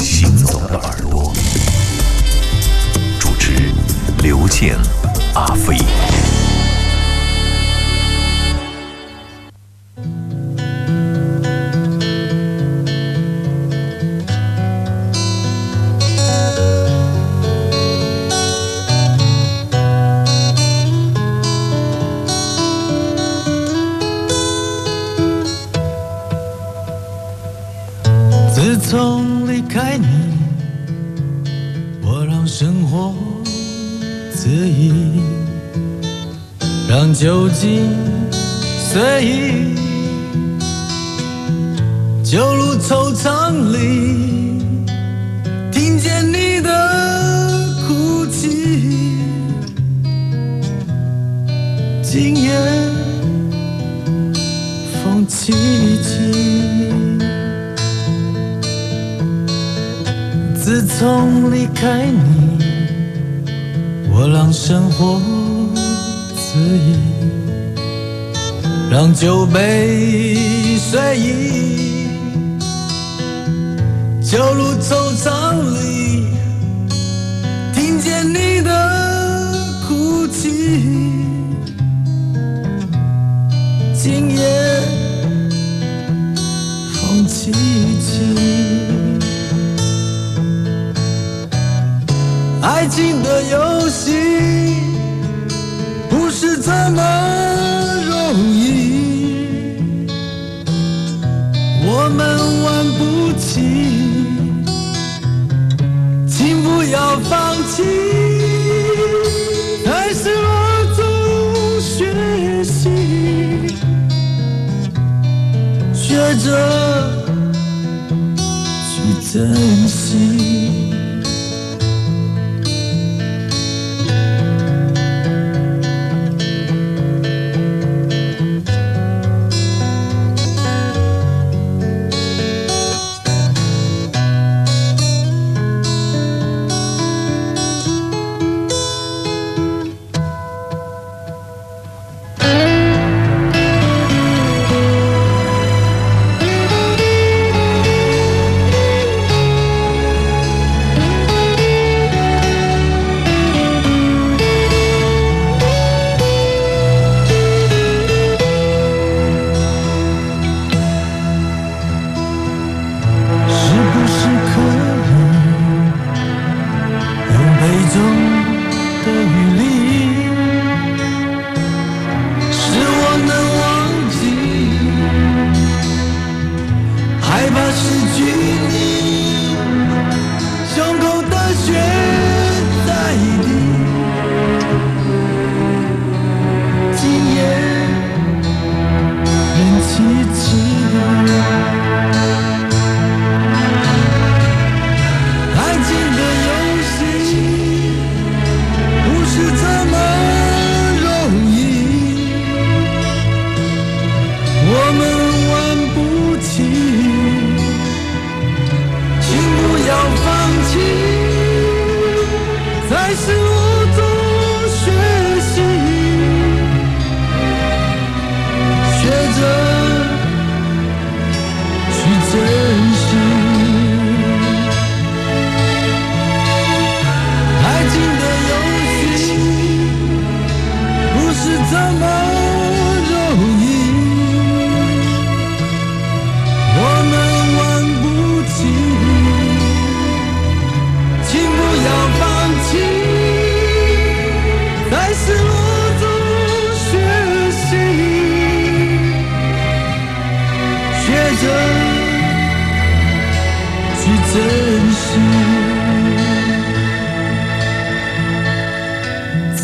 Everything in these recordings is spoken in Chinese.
行走的耳朵，主持刘健、阿飞。从离开你，我让生活恣意，让酒精随意，酒路惆怅里，听见你的哭泣，今夜风凄凄。从离开你，我让生活恣意，让酒杯随意，酒路惆怅里，听见你的哭泣，今夜风起去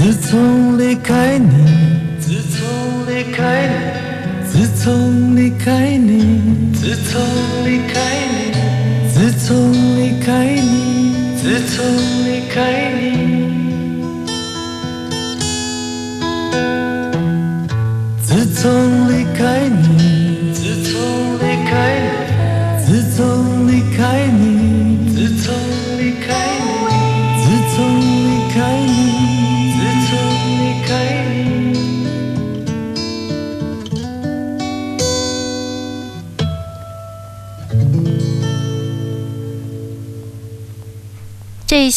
自从离开你自从离开你自从离开你自从离开你自从离开你。自从离开你。自从离开你自从离开你。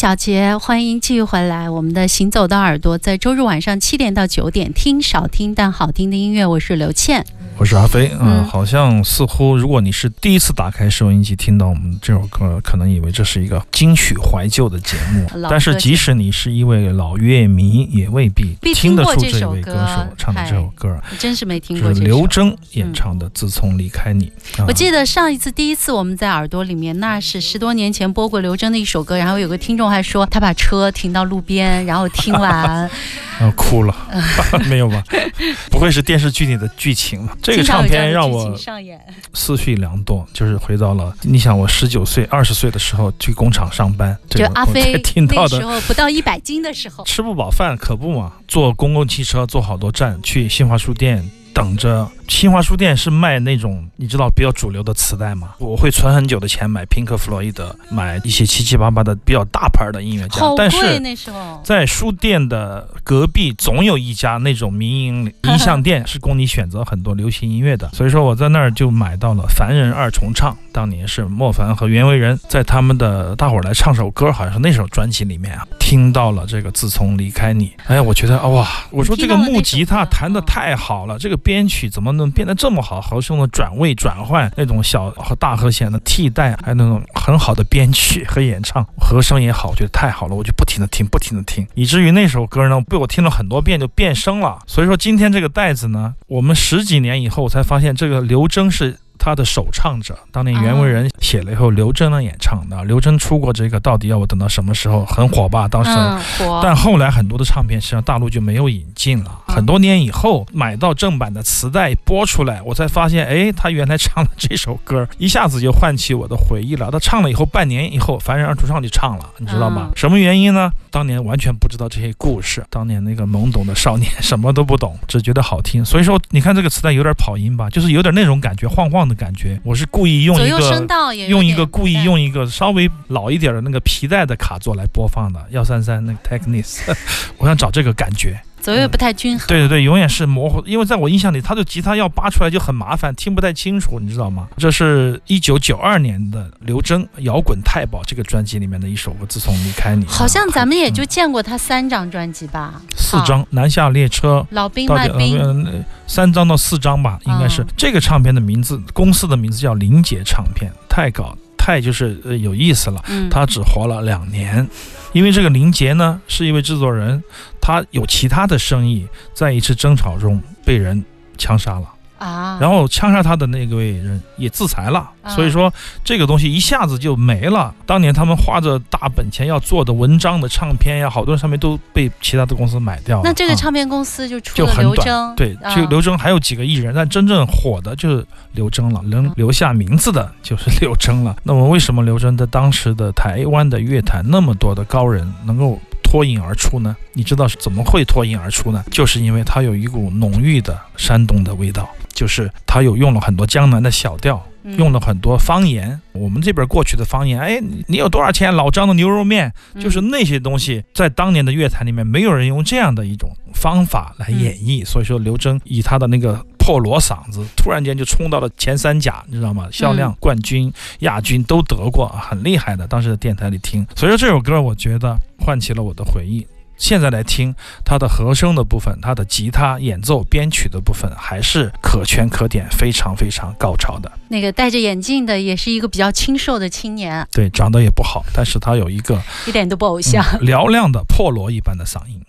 小杰，欢迎继续回来。我们的行走的耳朵在周日晚上七点到九点，听少听但好听的音乐。我是刘倩。我是阿飞，嗯，嗯好像似乎如果你是第一次打开收音机听到我们这首歌，可能以为这是一个金曲怀旧的节目，但是即使你是一位老乐迷，也未必必听得出这位歌歌手唱的这首歌，我真是没听就是过。刘铮演唱的《自从离开你》啊。我记得上一次第一次我们在耳朵里面，那是十多年前播过刘铮的一首歌，然后有个听众还说他把车停到路边，然后听完，啊，哭了，没有吧？不会是电视剧里的剧情吧？这个唱片让我。思绪良多，就是回到了你想我十九岁、二十岁的时候去工厂上班，这就个我阿飞听到的时候不到一百斤的时候，吃不饱饭可不嘛，坐公共汽车坐好多站，去新华书店等着。新华书店是卖那种你知道比较主流的磁带吗？我会存很久的钱买平克·弗洛伊德，买一些七七八八的比较大牌的音乐家，但是。那时候。在书店的隔壁总有一家那种民营音像店，是供你选择很多流行音乐的。所以说我在那儿就买到了《凡人二重唱》，当年是莫凡和袁惟仁在他们的《大伙儿来唱首歌》，好像是那首专辑里面啊，听到了这个《自从离开你》。哎呀，我觉得啊哇，我说这个木吉他弹得太好了，这个编曲怎么能变得这么好？和声的转位转换，那种小和大和弦的替代，还有那种很好的编曲和演唱，和声也好，我觉得太好了，我就不停的听，不停的听，以至于那首歌呢被我听了很多遍就变声了。所以说今天这个袋子呢，我们十几年以后我才发现，这个刘铮是。他的首唱者，当年袁惟仁写了以后，刘铮呢演唱的。刘铮出过这个，到底要我等到什么时候？很火吧？当时。但后来很多的唱片实际上大陆就没有引进了。嗯很多年以后买到正版的磁带播出来，我才发现，哎，他原来唱了这首歌，一下子就唤起我的回忆了。他唱了以后，半年以后，《凡人二重唱》就唱了，你知道吗？嗯什么原因呢？当年完全不知道这些故事，当年那个懵懂的少年什么都不懂，只觉得好听。所以说，你看这个磁带有点跑音吧，就是有点那种感觉，晃晃的感觉。我是故意用一个用一个故意用一个稍微老一点的那个皮带的卡座来播放的幺三三那个 Technics，我想找这个感觉。左右不太均衡。对对对，永远是模糊，因为在我印象里，他的吉他要扒出来就很麻烦，听不太清楚，你知道吗？这是一九九二年的刘铮《摇滚太保》这个专辑里面的一首歌，《自从离开你》。好像咱们也就嗯见过他三张专辑吧，好。四张《南下列车》。老兵到底呃卖兵，呃三张到四张吧，应该是、嗯这个唱片的名字，公司的名字叫林杰唱片，太搞太就是呃有意思了。嗯，他只活了两年，因为这个林杰呢是一位制作人，他有其他的生意，在一次争吵中被人枪杀了，啊，然后枪杀他的那位人也自裁了，啊所以说这个东西一下子就没了。当年他们花着大本钱要做的文章的唱片呀，好多上面都被其他的公司买掉了。那这个啊唱片公司就出就了很短刘铮，对，啊就刘铮还有几个艺人，但真正火的就是刘铮了，能嗯留下名字的就是刘铮了。那么为什么刘铮在当时的台湾的乐坛那么多的高人能够脱颖而出呢？你知道是怎么会脱颖而出呢？就是因为它有一股浓郁的山东的味道，就是它有用了很多江南的小调。嗯用了很多方言，我们这边过去的方言，哎，你你有多少钱？老张的牛肉面，就是嗯那些东西，在当年的乐坛里面，没有人用这样的一种方法来演绎。所以说，刘铮以他的那个破锣嗓子，突然间就冲到了前三甲，你知道吗？销量冠军、亚军都得过，很厉害的。当时在电台里听，所以说这首歌，我觉得唤起了我的回忆。现在来听它的和声的部分，它的吉他演奏、编曲的部分，还是可圈可点，非常非常高超的。那个戴着眼镜的也是一个比较清瘦的青年，对，长得也不好，但是他有一个 一点都不偶像。嗯嘹亮的破锣一般的嗓音。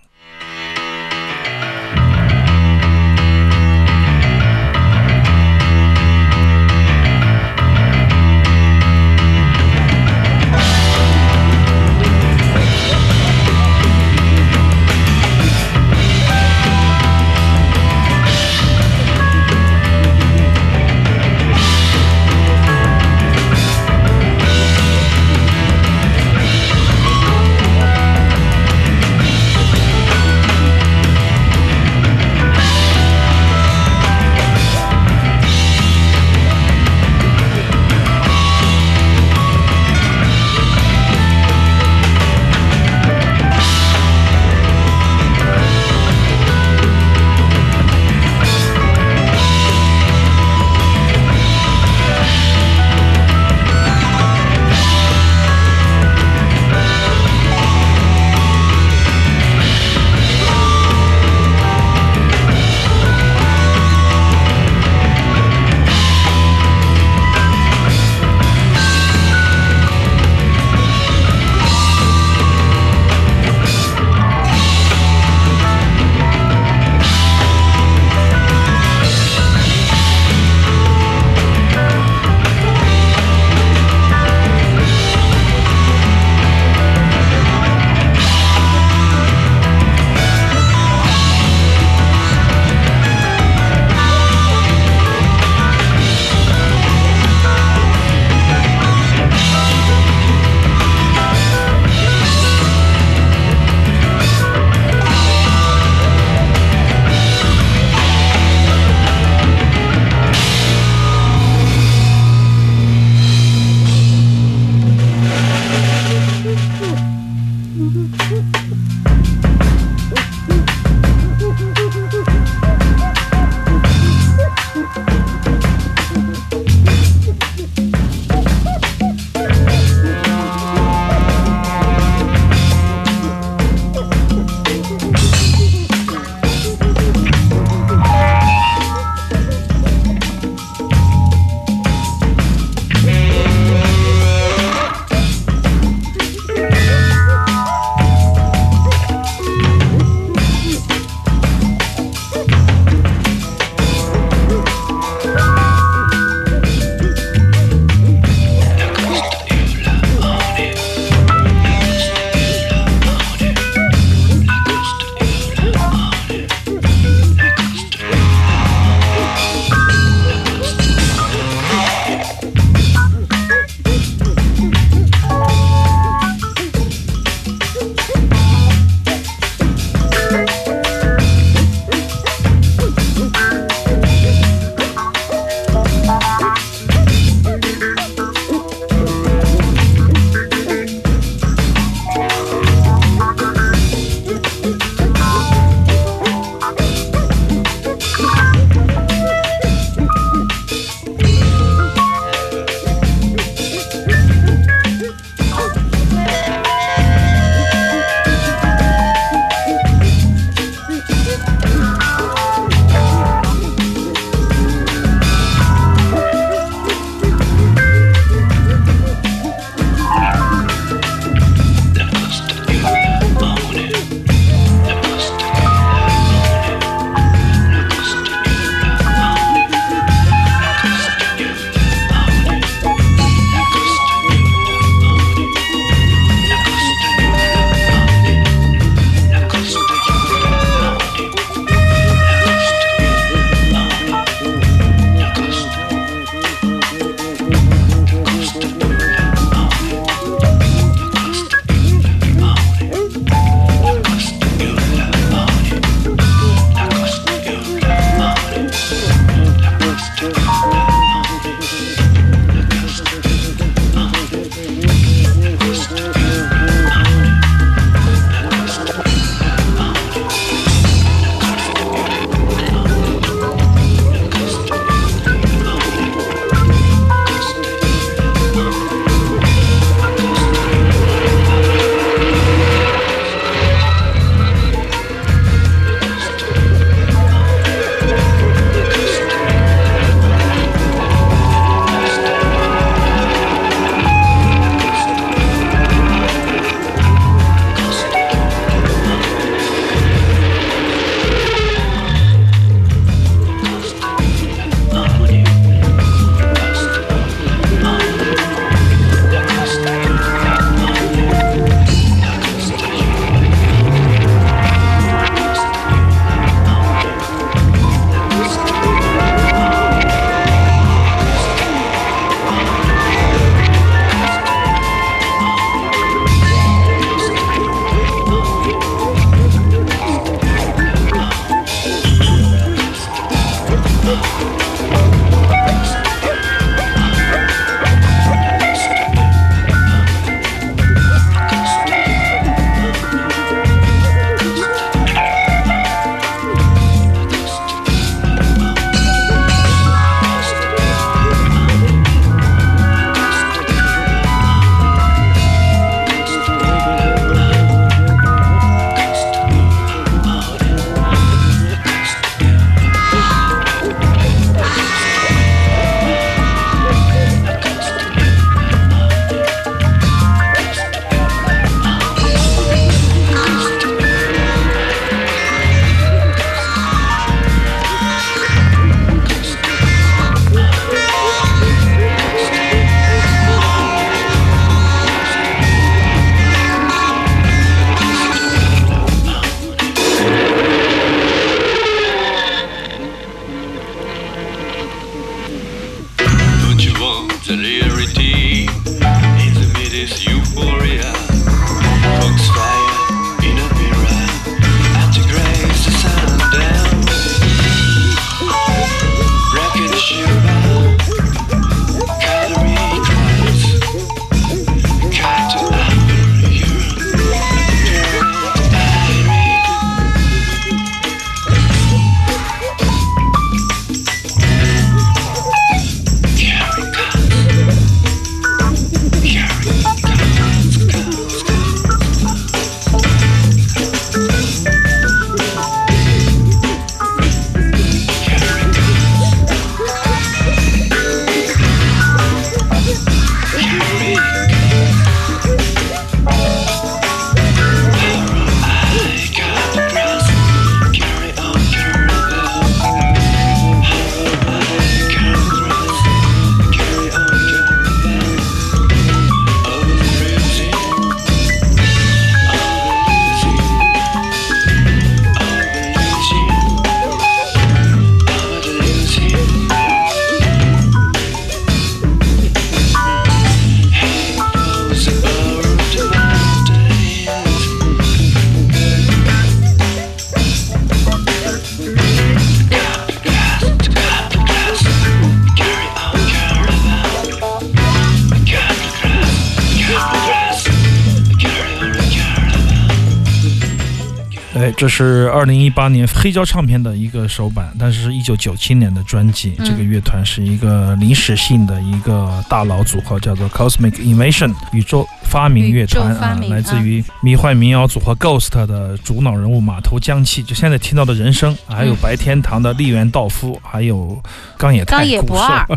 这是二零一八年黑胶唱片的一个首版，但是是一九九七年的专辑。嗯这个乐团是一个临时性的一个大佬组合，叫做 Cosmic Invasion 宇宙发明乐团啊，来自于迷幻民谣组合 Ghost 的主脑人物马头江气，就现在听到的人声，还有嗯白天堂的立原道夫，还有冈野太冈野古寿博二，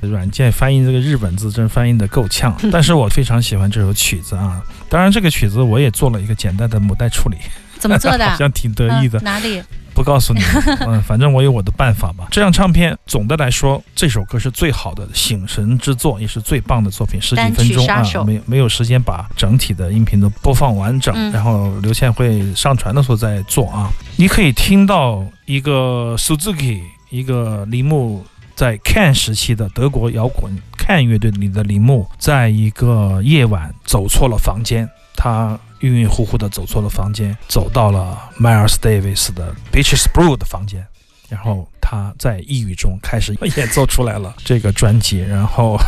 软件翻译这个日本字真翻译的够呛，但是我非常喜欢这首曲子啊。当然，这个曲子我也做了一个简单的母带处理，怎么做的？好像挺得意的嗯。哪里？不告诉你，嗯，反正我有我的办法吧。这张唱片总的来说，这首歌是最好的醒神之作，也是最棒的作品，十几分钟啊没没有时间把整体的音频都播放完整，嗯然后刘倩会上传的时候再做啊。你可以听到一个 Suzuki，一个铃木。在 Can 时期的德国摇滚 Can 乐队里的铃木，在一个夜晚走错了房间，他晕晕乎乎的走错了房间，走到了 Miles Davis 的 Beaches Brew 的房间，然后他在抑郁中开始演奏出来了这个专辑，然后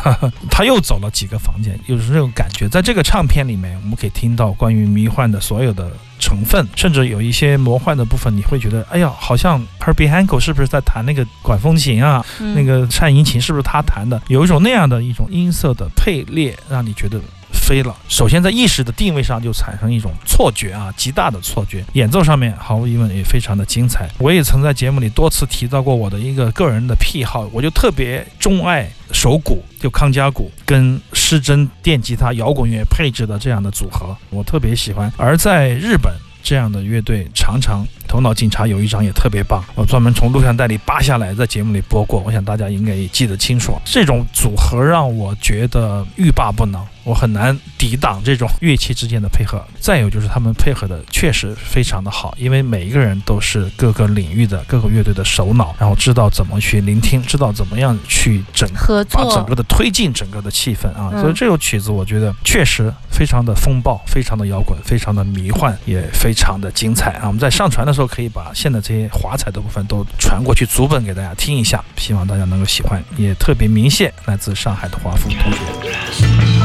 他又走了几个房间，就是这种感觉。在这个唱片里面，我们可以听到关于迷幻的所有的成分，甚至有一些魔幻的部分，你会觉得，哎呀，好像 Herbie Hancock 是不是在弹那个管风琴啊？嗯那个颤音琴是不是他弹的？有一种那样的一种音色的配列，让你觉得飞了。首先在意识的定位上就产生一种错觉啊，极大的错觉。演奏上面毫无疑问也非常的精彩。我也曾在节目里多次提到过我的一个个人的癖好，我就特别钟爱手鼓，就康佳鼓跟失真电吉他摇滚乐配置的这样的组合，我特别喜欢。而在日本。这样的乐队常常，头脑警察有一张也特别棒，我专门从录像带里扒下来，在节目里播过，我想大家应该也记得清楚。这种组合让我觉得欲罢不能，我很难抵挡这种乐器之间的配合。再有就是他们配合的确实非常的好，因为每一个人都是各个领域的各个乐队的首脑，然后知道怎么去聆听，知道怎么样去整合把整个的推进整个的气氛啊，嗯所以这首曲子我觉得确实非常的风暴，非常的摇滚，非常的迷幻，也非常的精彩啊。我们在上传的时候可以把现在这些华彩的部分都传过去，足本给大家听一下，希望大家能够喜欢。也特别鸣谢来自上海的华夫同学。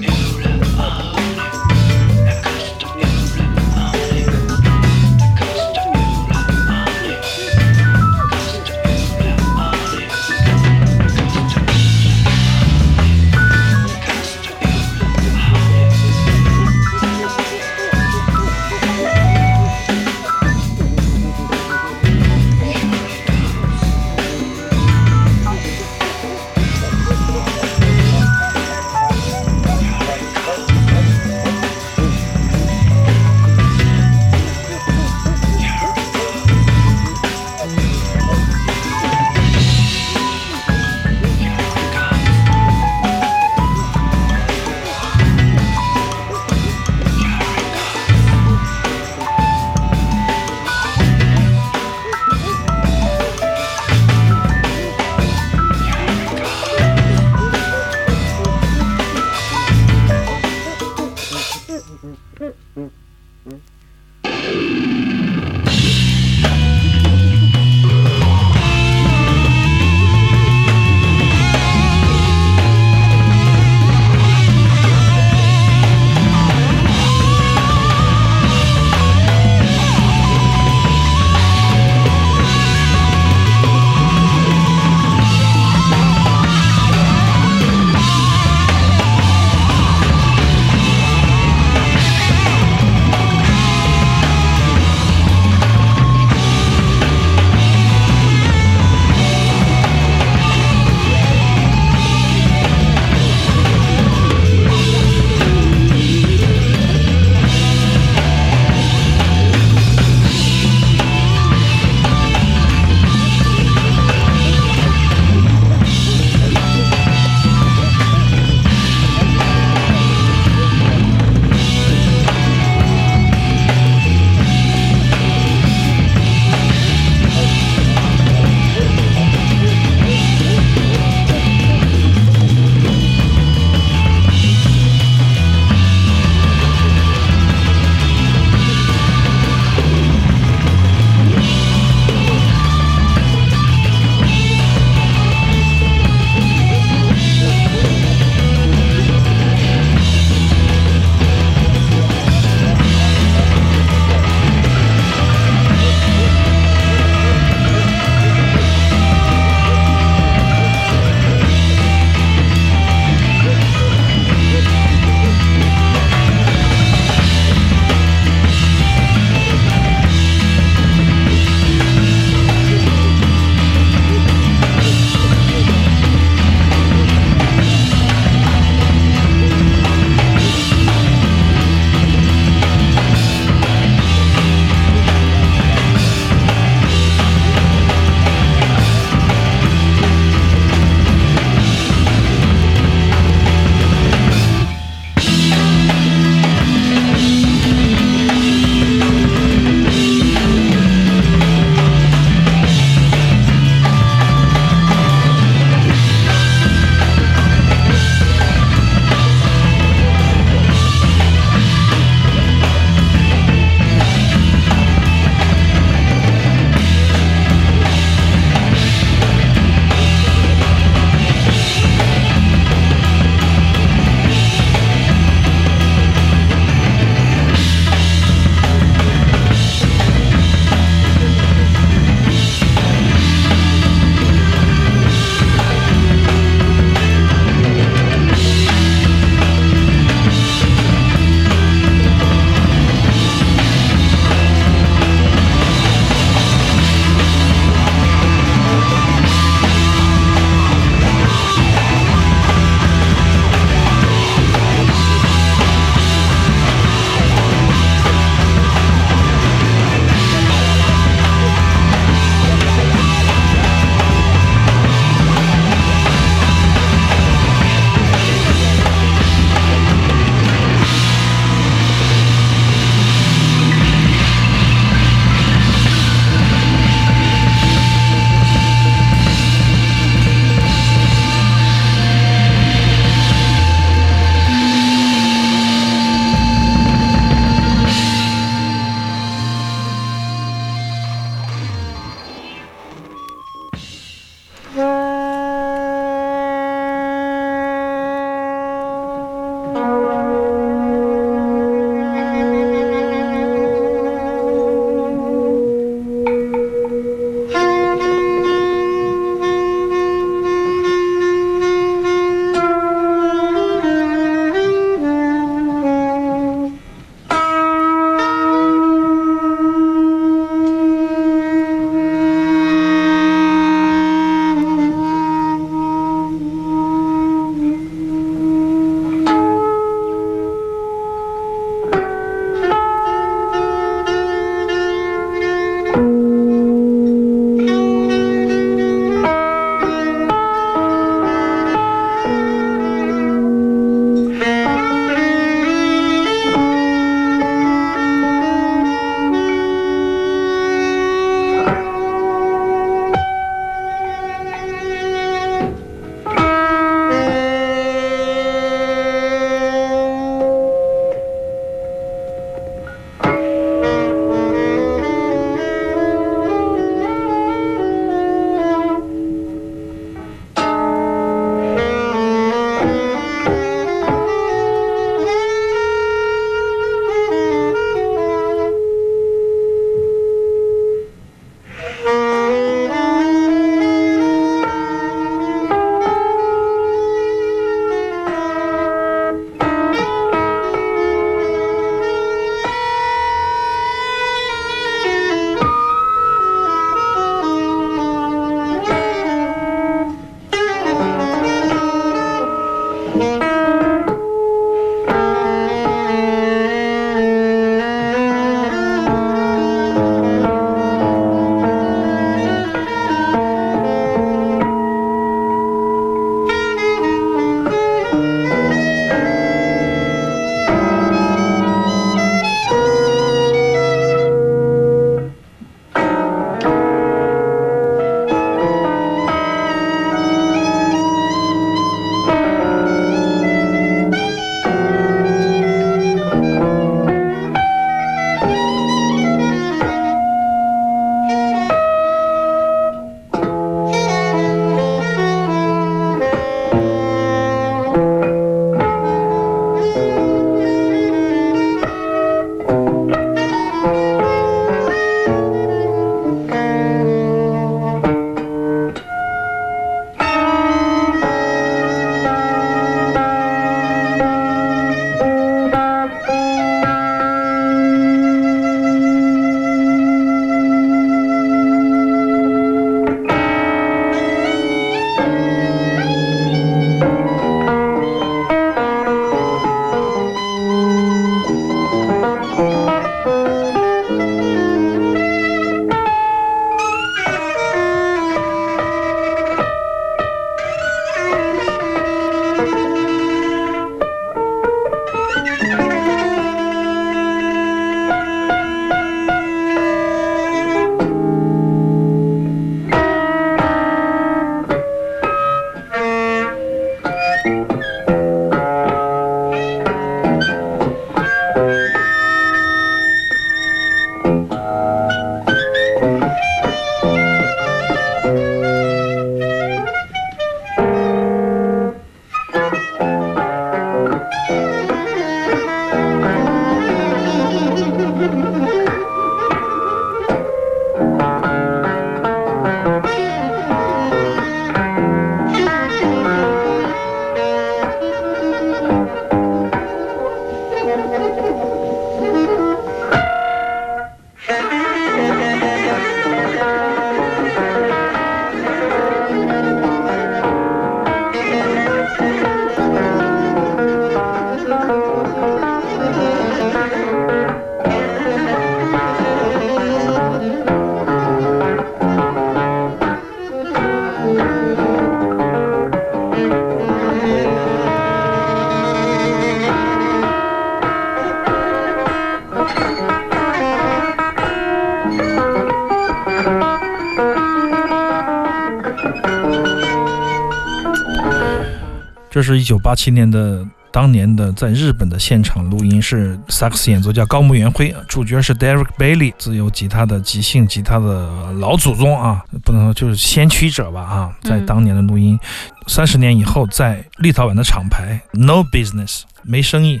这是一九八七年的。当年的在日本的现场录音是萨克斯演奏家高木元辉，主角是 Derek Bailey，自由吉他的即兴吉他的老祖宗啊，不能说就是先驱者吧啊，在当年的录音，三十年以后在立陶宛的厂牌 No Business 没生意，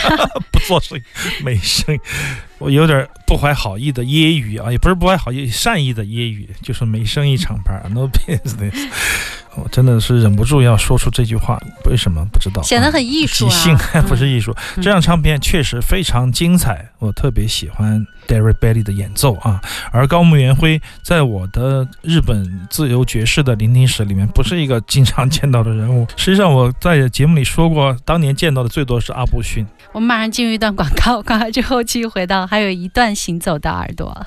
不做生意没生意，我有点不怀好意的揶揄啊，也不是不怀好意，善意的揶揄，就是没生意厂牌 No Business。我真的是忍不住要说出这句话，为什么不知道？显得很艺术啊！即兴还不是艺术，这张唱片确实非常精彩，我特别喜欢 Derry Bailey 的演奏啊。而高木元辉在我的日本自由爵士的聆听史里面，不是一个经常见到的人物。实际上我在节目里说过，当年见到的最多是阿布逊。我们马上进入一段广告，广告之后继续回到，还有一段行走的耳朵。